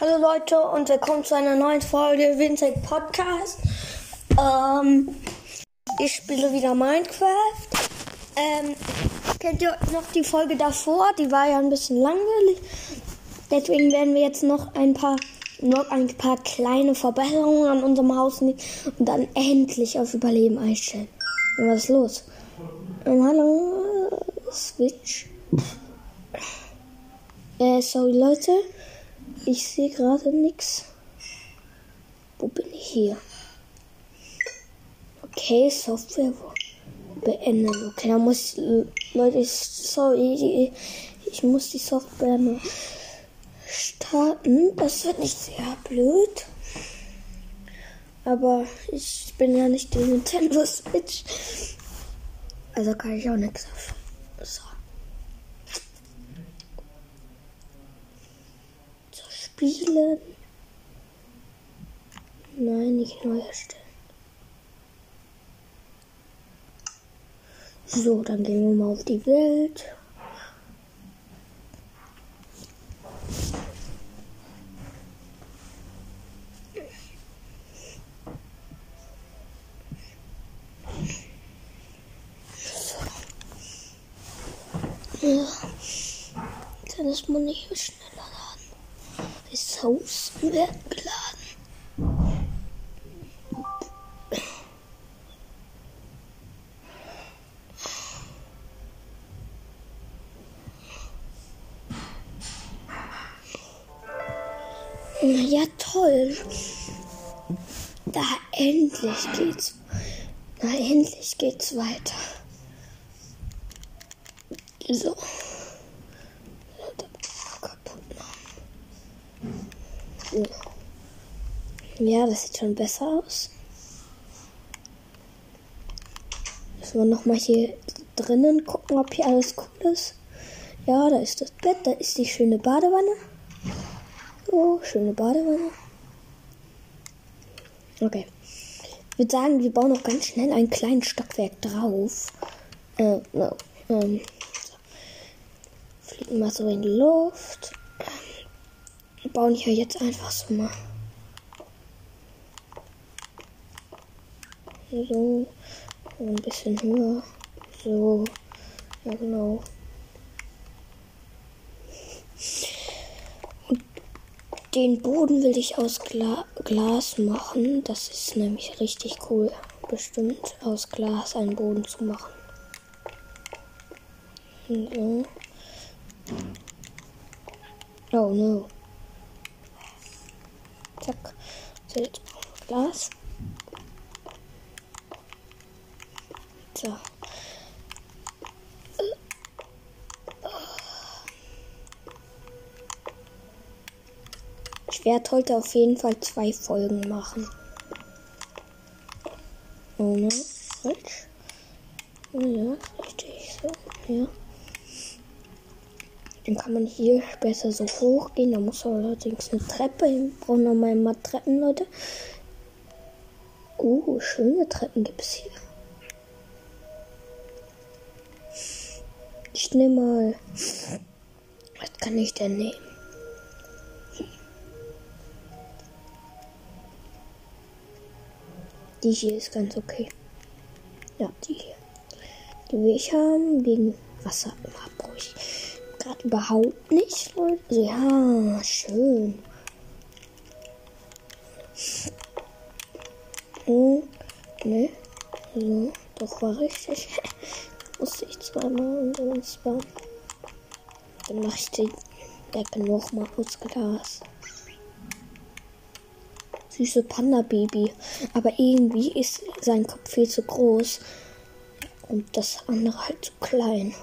Hallo Leute und willkommen zu einer neuen Folge Vincent Podcast. Ähm, ich spiele wieder Minecraft. Ähm, kennt ihr noch die Folge davor? Die war ja ein bisschen langweilig. Deswegen werden wir jetzt noch ein paar noch ein paar kleine Verbesserungen an unserem Haus nehmen und dann endlich auf Überleben einstellen. Und was ist los? Ähm, hallo, Switch. Äh, sorry Leute. Ich sehe gerade nichts. Wo bin ich hier? Okay, Software beenden. Okay, da muss ich, Leute, sorry, ich muss die Software noch starten. Das wird nicht sehr blöd. Aber ich bin ja nicht die Nintendo Switch. Also kann ich auch nichts dafür. So. Spielen. Nein, nicht neu erstellen. So, dann gehen wir mal auf die Welt. Dann ist man nicht schnell. Ressourcen werden geladen. Ja, toll. Da endlich geht's. Na, endlich geht's weiter. So. Ja, das sieht schon besser aus. Müssen wir nochmal hier drinnen gucken, ob hier alles cool ist. Ja, da ist das Bett, da ist die schöne Badewanne. Oh, schöne Badewanne. Okay. Ich würde sagen, wir bauen noch ganz schnell einen kleinen Stockwerk drauf. Äh, no. Ähm, so. Fliegen mal so in die Luft. Wir bauen hier jetzt einfach so mal. So. Ein bisschen höher. So. Ja, genau. Und den Boden will ich aus Gla Glas machen. Das ist nämlich richtig cool. Bestimmt aus Glas einen Boden zu machen. So. Oh no. Zack. So, Glas. So. Ich werde heute auf jeden Fall zwei Folgen machen. Ohne falsch. Ja, richtig so. Ja. Dann kann man hier besser so hochgehen. Da muss allerdings eine Treppe hin. Brauchen mal mal Treppen, Leute. Oh, schöne Treppen gibt es hier. Ich nehme mal. Was kann ich denn nehmen? Die hier ist ganz okay. Ja, die hier. Die will ich haben gegen Wasserabbruch. Gerade überhaupt nicht, Leute. Ja, schön. Oh, ne. So, doch war richtig. musste ich zweimal und spawnen. Dann mache ich die Deppe nochmal aus Glas. Süße Panda-Baby. Aber irgendwie ist sein Kopf viel zu groß. Und das andere halt zu klein.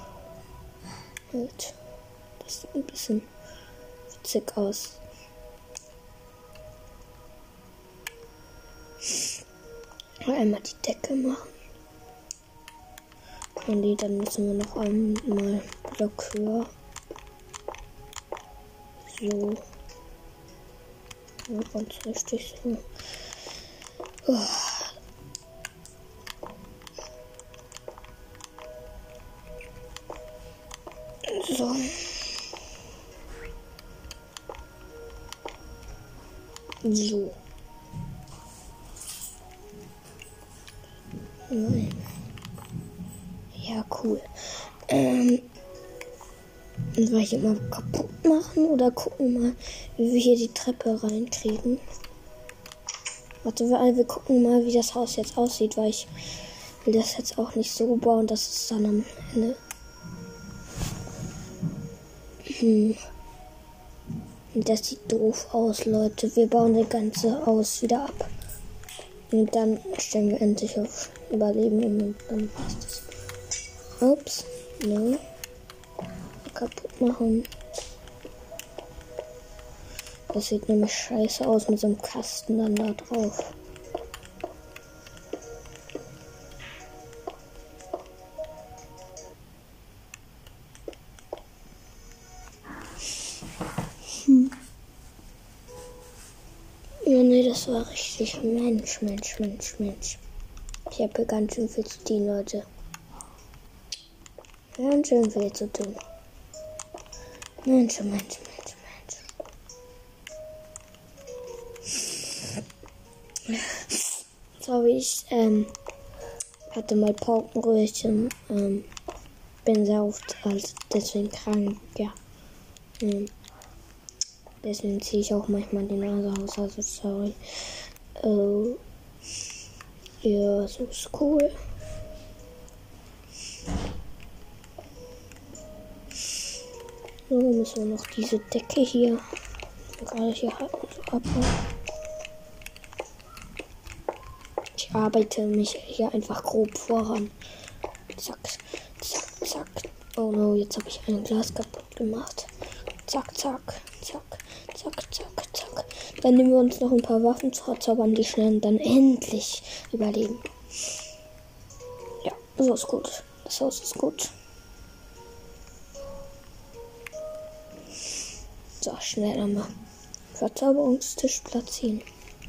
Halt. Das sieht ein bisschen witzig aus. Einmal die Decke machen. Die, dann müssen wir noch einmal Block höher. So. Ja, ganz richtig so. Oh. So. So. Nein. Cool. Ähm, soll ich immer kaputt machen oder gucken mal, wie wir hier die Treppe reinkriegen? Warte, wir, wir gucken mal, wie das Haus jetzt aussieht, weil ich will das jetzt auch nicht so bauen, dass es dann am Ende. Hm. Das sieht doof aus, Leute. Wir bauen das ganze Haus wieder ab. Und dann stellen wir endlich auf Überleben und dann passt es. Ups. Ne. Kaputt machen. Das sieht nämlich scheiße aus mit so einem Kasten dann da drauf. Hm. Ja, nee, das war richtig. Mensch, Mensch, Mensch, Mensch. Ich habe ganz schön viel zu tun, Leute. Ganz schön viel zu tun. Mensch, Mensch, Mensch, Mensch. So habe ich ähm, hatte mal Paukenröhrchen. Ähm, bin sehr oft halt deswegen krank, ja. Ähm, deswegen ziehe ich auch manchmal die Nase aus, also sorry. Äh, ja, so ist cool. So, müssen wir noch diese Decke hier so abbauen. Ich arbeite mich hier einfach grob voran. Zack, zack, zack. Oh no, jetzt habe ich ein Glas kaputt gemacht. Zack, zack, zack, zack, zack, zack. Dann nehmen wir uns noch ein paar Waffen zu zaubern, die schnell dann endlich überleben. Ja, so ist gut. Das Haus ist gut. Schnell nochmal. Verzauberungstisch platzieren.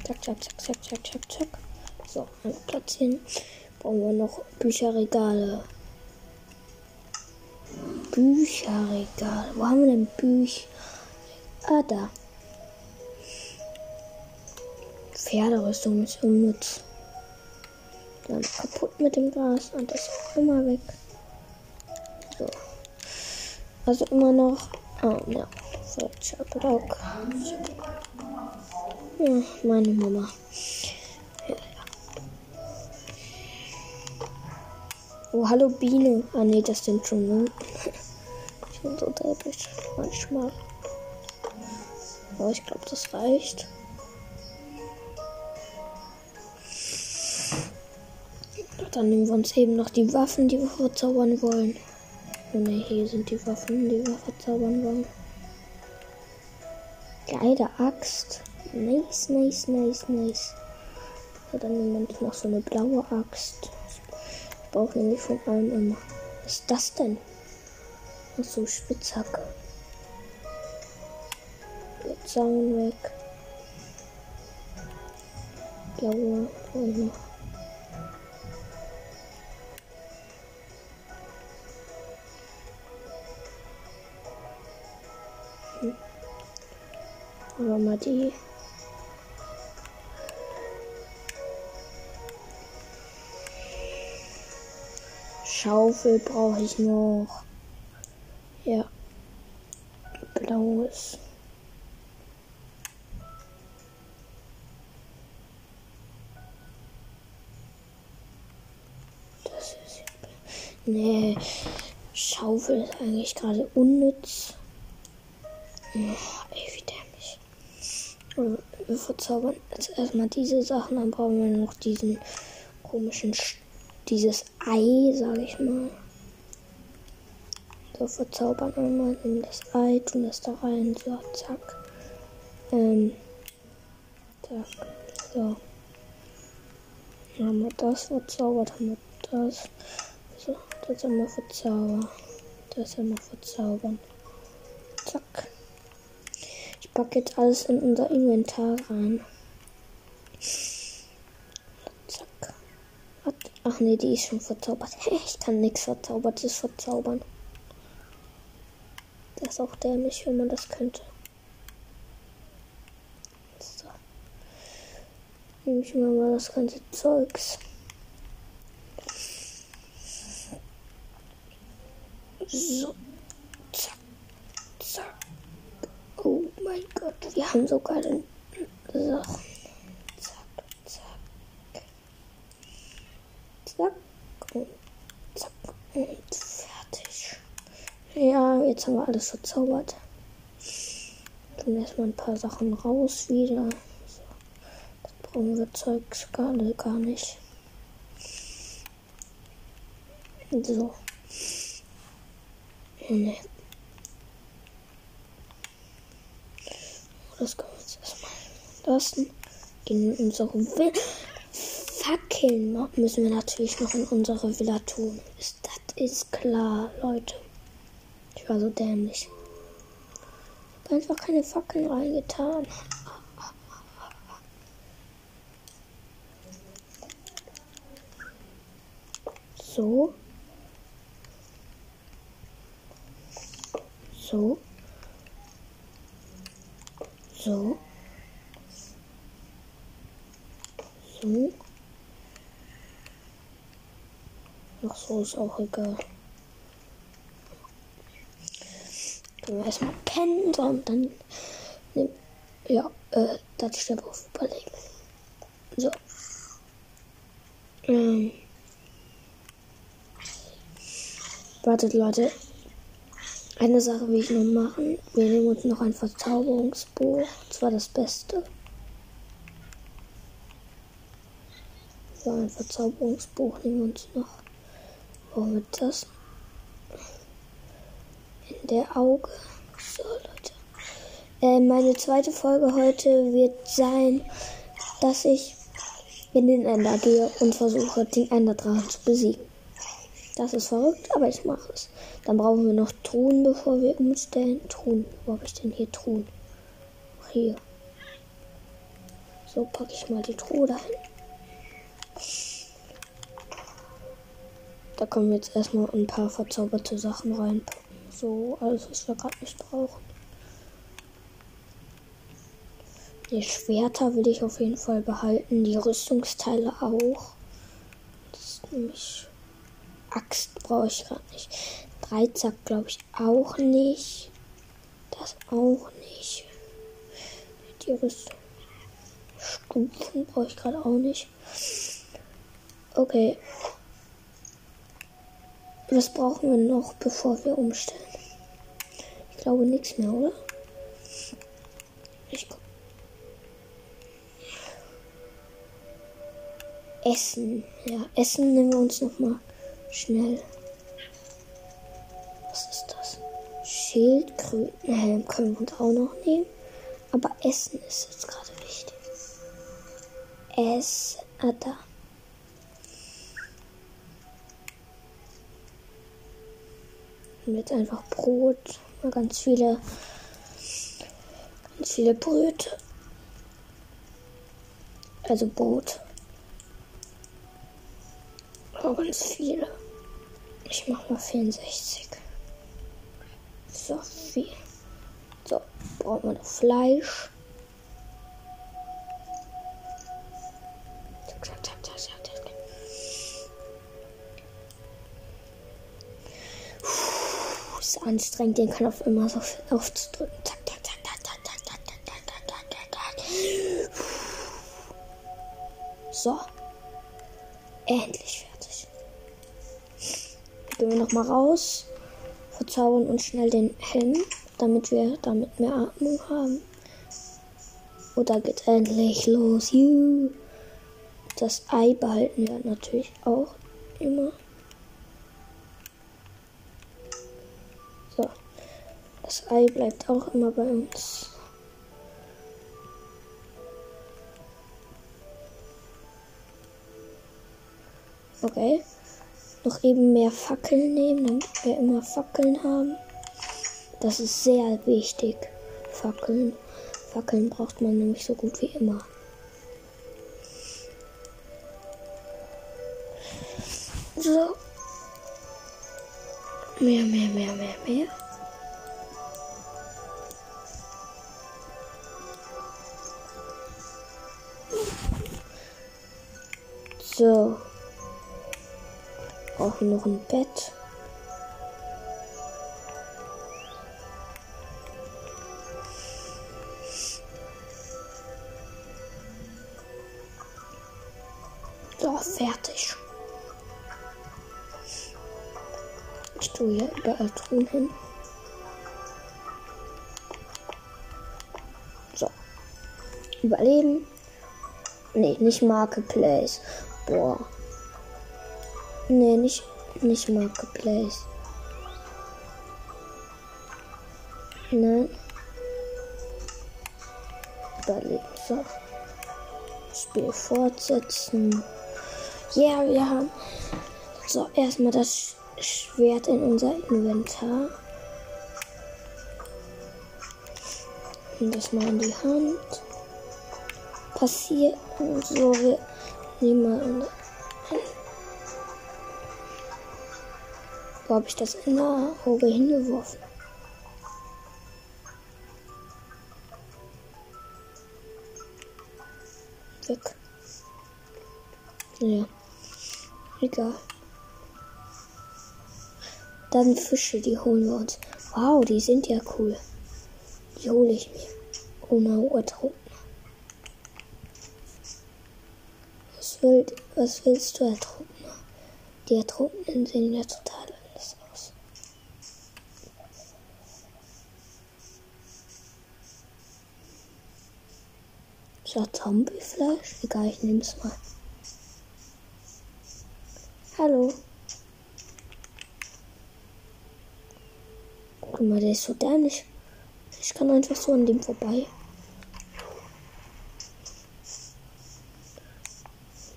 Zack, zack, zack, zack, zack, zack, zack. So, einmal platzieren. Brauchen wir noch Bücherregale. Bücherregal. Wo haben wir denn Bücher? Ah, da. Pferderüstung ist unnütz. Dann kaputt mit dem Gras und das ist immer weg. So. Also immer noch. Oh, ja. Block. Ja, meine Mama. Ja. Oh, hallo Biene. Ah, nee, das sind schon ich bin so dämlich. Manchmal. Aber ich glaube, das reicht. Dann nehmen wir uns eben noch die Waffen, die wir verzaubern wollen. Oh ne, hier sind die Waffen, die wir verzaubern wollen. Geile Axt. Nice, nice, nice, nice. Ja, dann nehmen wir uns noch so eine blaue Axt. Ich brauche nämlich von allem immer. Was ist das denn? Ach so, Spitzhacke. Zaun weg. Blaue ich noch. Die. Schaufel brauche ich noch. Ja. Blaues. Das ist. Nee. Schaufel ist eigentlich gerade unnütz. Oh, dämlich. Wir verzaubern jetzt erstmal diese Sachen, dann brauchen wir noch diesen komischen, dieses Ei, sag ich mal. So, verzaubern einmal, nehmen das Ei, tun das da rein, so, zack. Ähm, zack, so. Dann haben wir das verzaubert, haben wir das. So, das haben wir verzaubert. Das haben wir verzaubern. Zack. Packe jetzt alles in unser Inventar rein. Zack. Ach nee, die ist schon verzaubert. Ich kann nichts Verzaubertes verzaubern. Das ist auch dämlich, wenn man das könnte. So. Nehme ich mal das ganze Zeugs. So. Zack. Zack. Oh mein Gott, wir haben sogar den Sachen. Zack, zack. Zack. Und zack. Und fertig. Ja, jetzt haben wir alles verzaubert. Tun erstmal ein paar Sachen raus wieder. So. Das brauchen wir Zeugs gar, gar nicht. So. Nee. Das können wir jetzt erstmal lassen. Gehen in unsere Villa. Fackeln müssen wir natürlich noch in unsere Villa tun. Ist, das ist klar, Leute. Ich war so dämlich. Ich habe einfach keine Fackeln reingetan. So. So. So. So. Ach so, ist auch egal. Können wir erstmal pennen, so, und dann. Ja, äh, das ich darauf überlegen. So. Ähm. Wartet, Leute. Eine Sache will ich noch machen. Wir nehmen uns noch ein Verzauberungsbuch. Das war das Beste. So, ein Verzauberungsbuch nehmen wir uns noch. Wo wird das? In der Auge. So, Leute. Äh, meine zweite Folge heute wird sein, dass ich in den Ender gehe und versuche, den Enderdrachen zu besiegen. Das ist verrückt, aber ich mache es. Dann brauchen wir noch Truhen, bevor wir umstellen. Truhen. Wo habe ich denn hier Truhen? Hier. So packe ich mal die Truhe dahin. Da wir jetzt erstmal ein paar verzauberte Sachen reinpacken. So, alles, was wir gerade nicht brauchen. Die Schwerter will ich auf jeden Fall behalten. Die Rüstungsteile auch. Das ist nämlich Axt brauche ich gerade nicht. Dreizack glaube ich auch nicht. Das auch nicht. Die Rüstung. Stufen brauche ich gerade auch nicht. Okay. Was brauchen wir noch, bevor wir umstellen? Ich glaube nichts mehr, oder? Ich guck. Essen. Ja, Essen nehmen wir uns noch mal Schnell. Was ist das? Schildkrötenhelm können wir uns auch noch nehmen. Aber Essen ist jetzt gerade wichtig. Essen. Ah, da. Jetzt einfach Brot. Ganz viele. Ganz viele Bröte. Also Brot. Oh, ganz viele. Mach mal 64. So viel. So, brauchen wir noch Fleisch. Ist anstrengend, den kann auf immer so aufzudrücken. Zack, zack, zack, zack, zack, zack, zack, zack, zack, zack, zack. So. Endlich. Gehen wir nochmal raus. Verzaubern uns schnell den Helm, damit wir damit mehr Atmung haben. Oder geht endlich los. Das Ei behalten wir natürlich auch immer. Das Ei bleibt auch immer bei uns. Okay. Noch eben mehr Fackeln nehmen, damit wir immer Fackeln haben. Das ist sehr wichtig. Fackeln. Fackeln braucht man nämlich so gut wie immer. So. Mehr, mehr, mehr, mehr, mehr. So. Brauchen noch ein Bett. So, fertig. Ich tue hier überall Truhen hin. So. Überleben. Nee, nicht Marketplace. Boah. Nee, nicht, nicht Marketplace. Nein. Überleben. So. Spiel fortsetzen. Ja, wir haben. So, erstmal das Schwert in unser Inventar. Und das mal in die Hand. Passiert. So, wir nehmen mal Wo habe ich das in der Auge hingeworfen? Weg. Ja. Egal. Dann Fische, die holen wir uns. Wow, die sind ja cool. Die hole ich mir. Ohne Urtrunkner. Was, was willst du, Ertrunkner? Die Ertrunkenen sehen ja total anders aus. So, Zombiefleisch? Egal, ich nehme es mal. Hallo. Guck mal, der ist so dämlich. Ich kann einfach so an dem vorbei.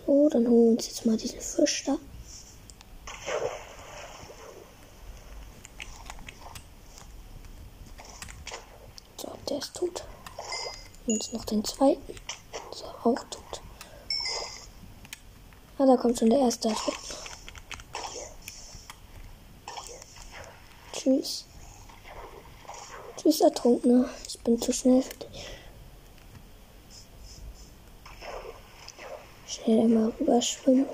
So, dann holen wir uns jetzt mal diesen Fisch da. So, der ist tot. Und jetzt noch den zweiten. Auch tot. Ah, da kommt schon der erste Ertrunkner. Tschüss. Tschüss, Ertrunkner. Ich bin zu schnell für dich. Schnell mal rüberschwimmen.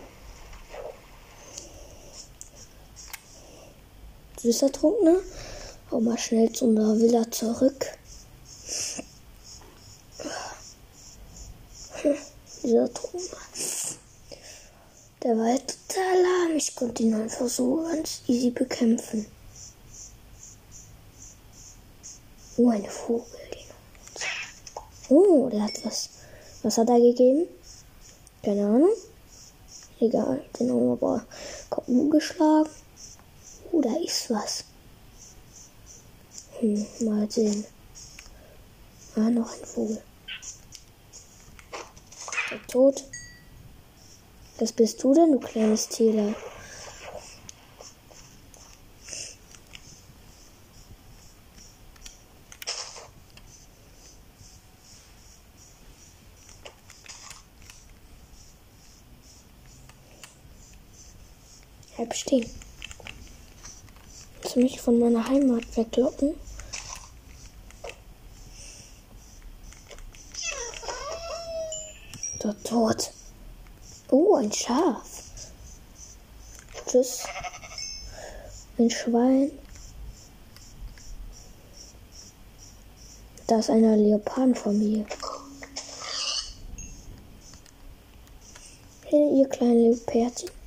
Tschüss, Ertrunkner. Hau mal schnell zu unserer Villa zurück. Dieser Ertrunkner. Der war halt total ihn einfach so ganz easy bekämpfen. Oh, eine Vogel. Oh, der hat was. Was hat er gegeben? Keine Ahnung. Egal, den haben wir aber K.O. geschlagen. Oh, da ist was. Hm, mal sehen. Ah, noch ein Vogel. Der tot. Was bist du denn, du kleines Tier? Stehen. Willst du mich von meiner Heimat weglocken? Dort tot. Oh, ein Schaf. Tschüss. Ein Schwein. Da ist eine Leopardenfamilie. Hey, ihr kleinen Leopardchen.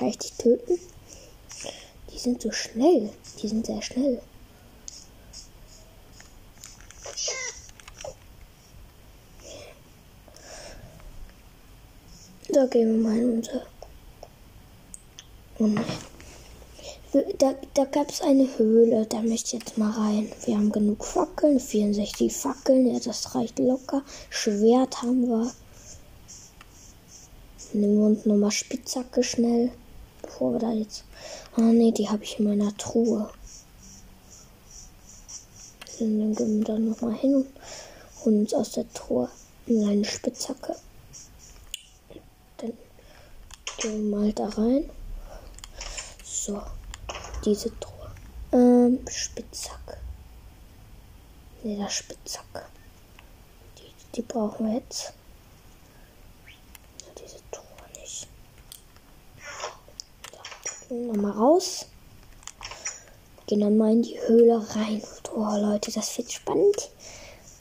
Kann ich die töten? Die sind so schnell. Die sind sehr schnell. Da gehen wir mal in unser. Oh. Da, da gab es eine Höhle, da möchte ich jetzt mal rein. Wir haben genug Fackeln, 64 Fackeln, ja, das reicht locker. Schwert haben wir. Nehmen wir uns nochmal Spitzhacke schnell, wir da jetzt. Ah ne, die habe ich in meiner Truhe. Dann gehen wir da nochmal hin und holen uns aus der Truhe eine Spitzhacke. Dann gehen wir mal da rein. So, diese Truhe. Ähm, Spitzhacke. Ne, das Spitzhacke. Die, die brauchen wir jetzt. Diese Truhe nicht. Nochmal raus. Gehen dann mal in die Höhle rein. Oh Leute, das wird spannend.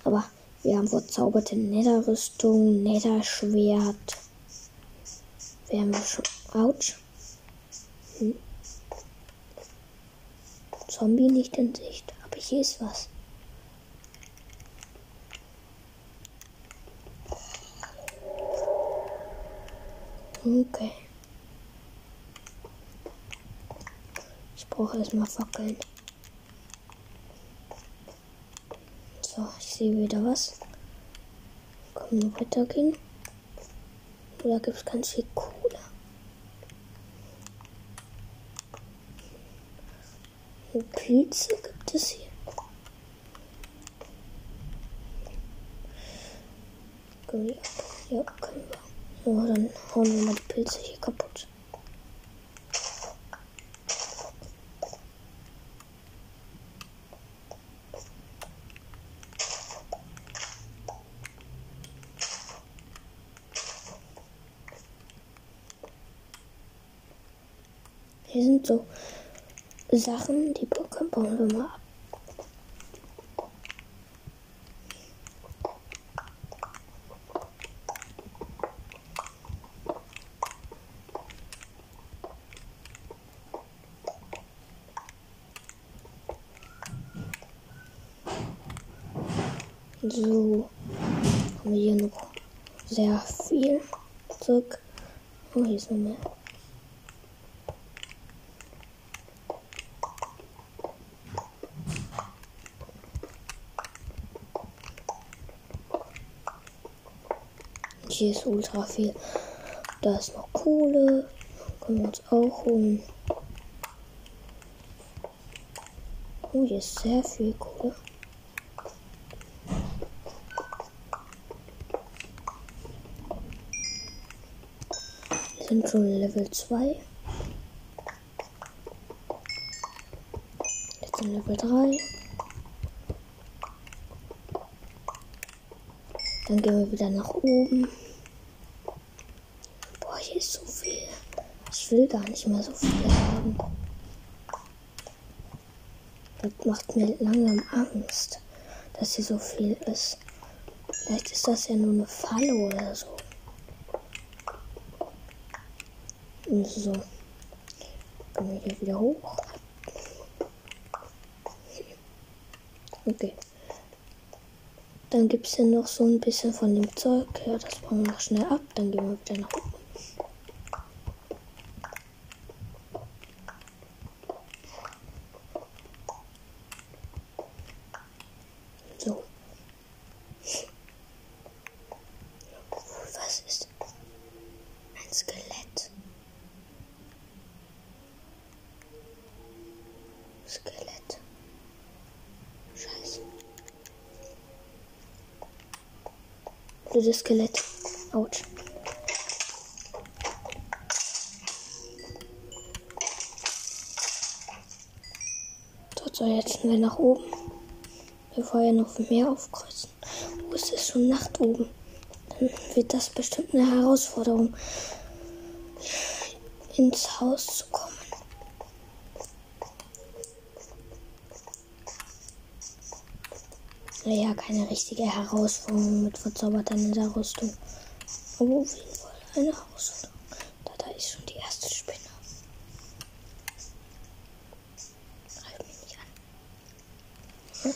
Aber wir haben verzauberte Netherrüstung, Netherschwert. Wir haben schon. Autsch. Hm. Zombie nicht in Sicht. Aber hier ist was. Okay. Ich brauche erstmal Fackeln. So, ich sehe wieder was. Können wir weitergehen? Oder gibt es ganz viel Kohle? Und Pilze gibt es hier. Ja, können wir. So, dann hauen wir mal die Pilze hier kaputt. Hier sind so Sachen, die bauen wir mal ab. So, haben wir hier noch sehr viel zurück. Oh, hier ist noch mehr. Hier ist ultra viel. Da ist noch Kohle. Können wir uns auch holen. Oh, hier ist sehr viel Kohle. Wir sind schon Level 2. Jetzt sind Level 3. Dann gehen wir wieder nach oben. Boah, hier ist so viel. Will gar nicht mehr so viel haben. Das macht mir langsam Angst, dass hier so viel ist. Vielleicht ist das ja nur eine Falle oder so. So. Gehen wir hier wieder hoch. Okay. Dann gibt es hier noch so ein bisschen von dem Zeug. Ja, das bauen wir noch schnell ab. Dann gehen wir wieder nach oben. So. Was ist ein Skelett? Skelett. Scheiße. Blödes Skelett. Autsch. Dort soll jetzt wir nach oben. Bevor wir noch mehr aufkreuzen. Oh, es ist schon Nacht oben. Dann wird das bestimmt eine Herausforderung, ins Haus zu kommen. Naja, keine richtige Herausforderung mit verzauberter Rüstung. Aber auf jeden Fall eine Herausforderung. Da, da ist schon die erste Spinne. Greif mich nicht an. Hm?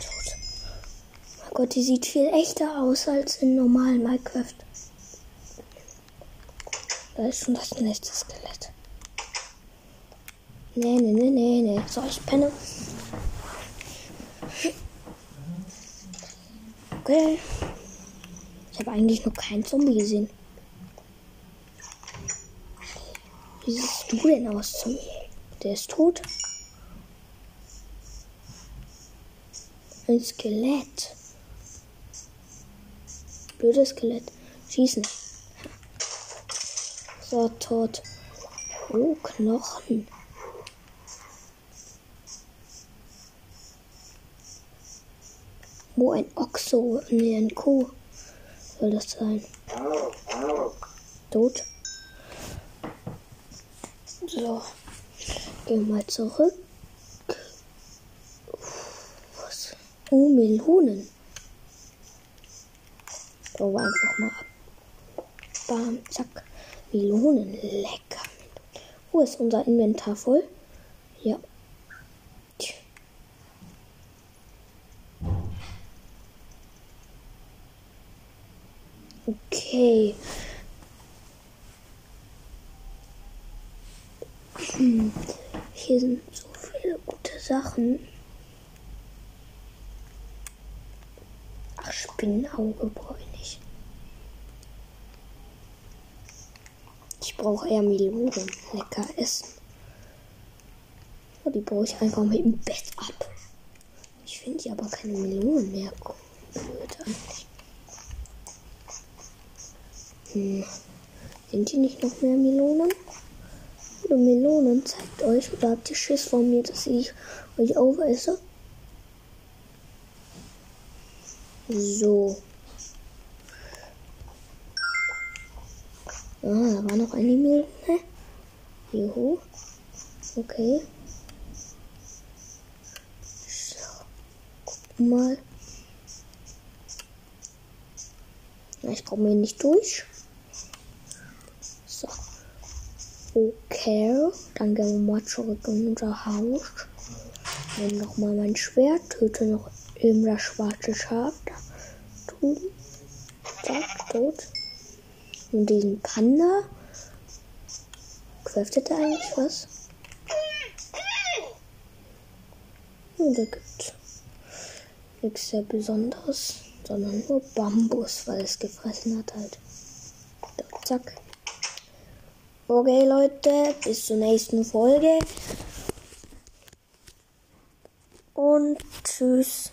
Tot. Mein Gott, die sieht viel echter aus als in normalen Minecraft. Da ist schon das nächste Skelett. Nee, nee, nee, nee, nee. So, ich penne. Okay. Ich habe eigentlich noch keinen Zombie gesehen. Wie siehst du denn aus, Zombie? Der ist tot. Ein Skelett. Blödes Skelett. Schießen. So, tot. Oh, Knochen. Wo ein Ochso, nee, ein Kuh soll das sein. Tot. So. Gehen wir mal zurück. Was? Oh, Melonen. Wir einfach mal ab. Bam, zack. Melonen. Lecker. Wo ist unser Inventar voll? Ja. Okay. Hm. Hier sind so viele gute Sachen. Ach, Spinnenauge brauche ich nicht. Ich brauche eher Melonen. Lecker essen. Oh, die baue ich einfach mit dem Bett ab. Ich finde hier aber keine Melonen mehr. Blöd eigentlich. Hm. Sind hier nicht noch mehr Melonen? Oder Melonen zeigt euch oder habt ihr Schiss vor mir, dass ich euch aufesse? So. Ah, da war noch eine Melone. Juhu. Okay. So. Gucken mal. Ich komme hier nicht durch. Okay, dann gehen wir mal zurück in unser Haus. Nehmen nochmal mein Schwert, töte noch eben das schwarze Schaf. Da drüben. Zack, tot. Und diesen Panda. Craftet er eigentlich was? Und der gibt nichts sehr Besonderes, sondern nur Bambus, weil es gefressen hat halt. So, zack. Okay, Leute, bis zur nächsten Folge. Und tschüss.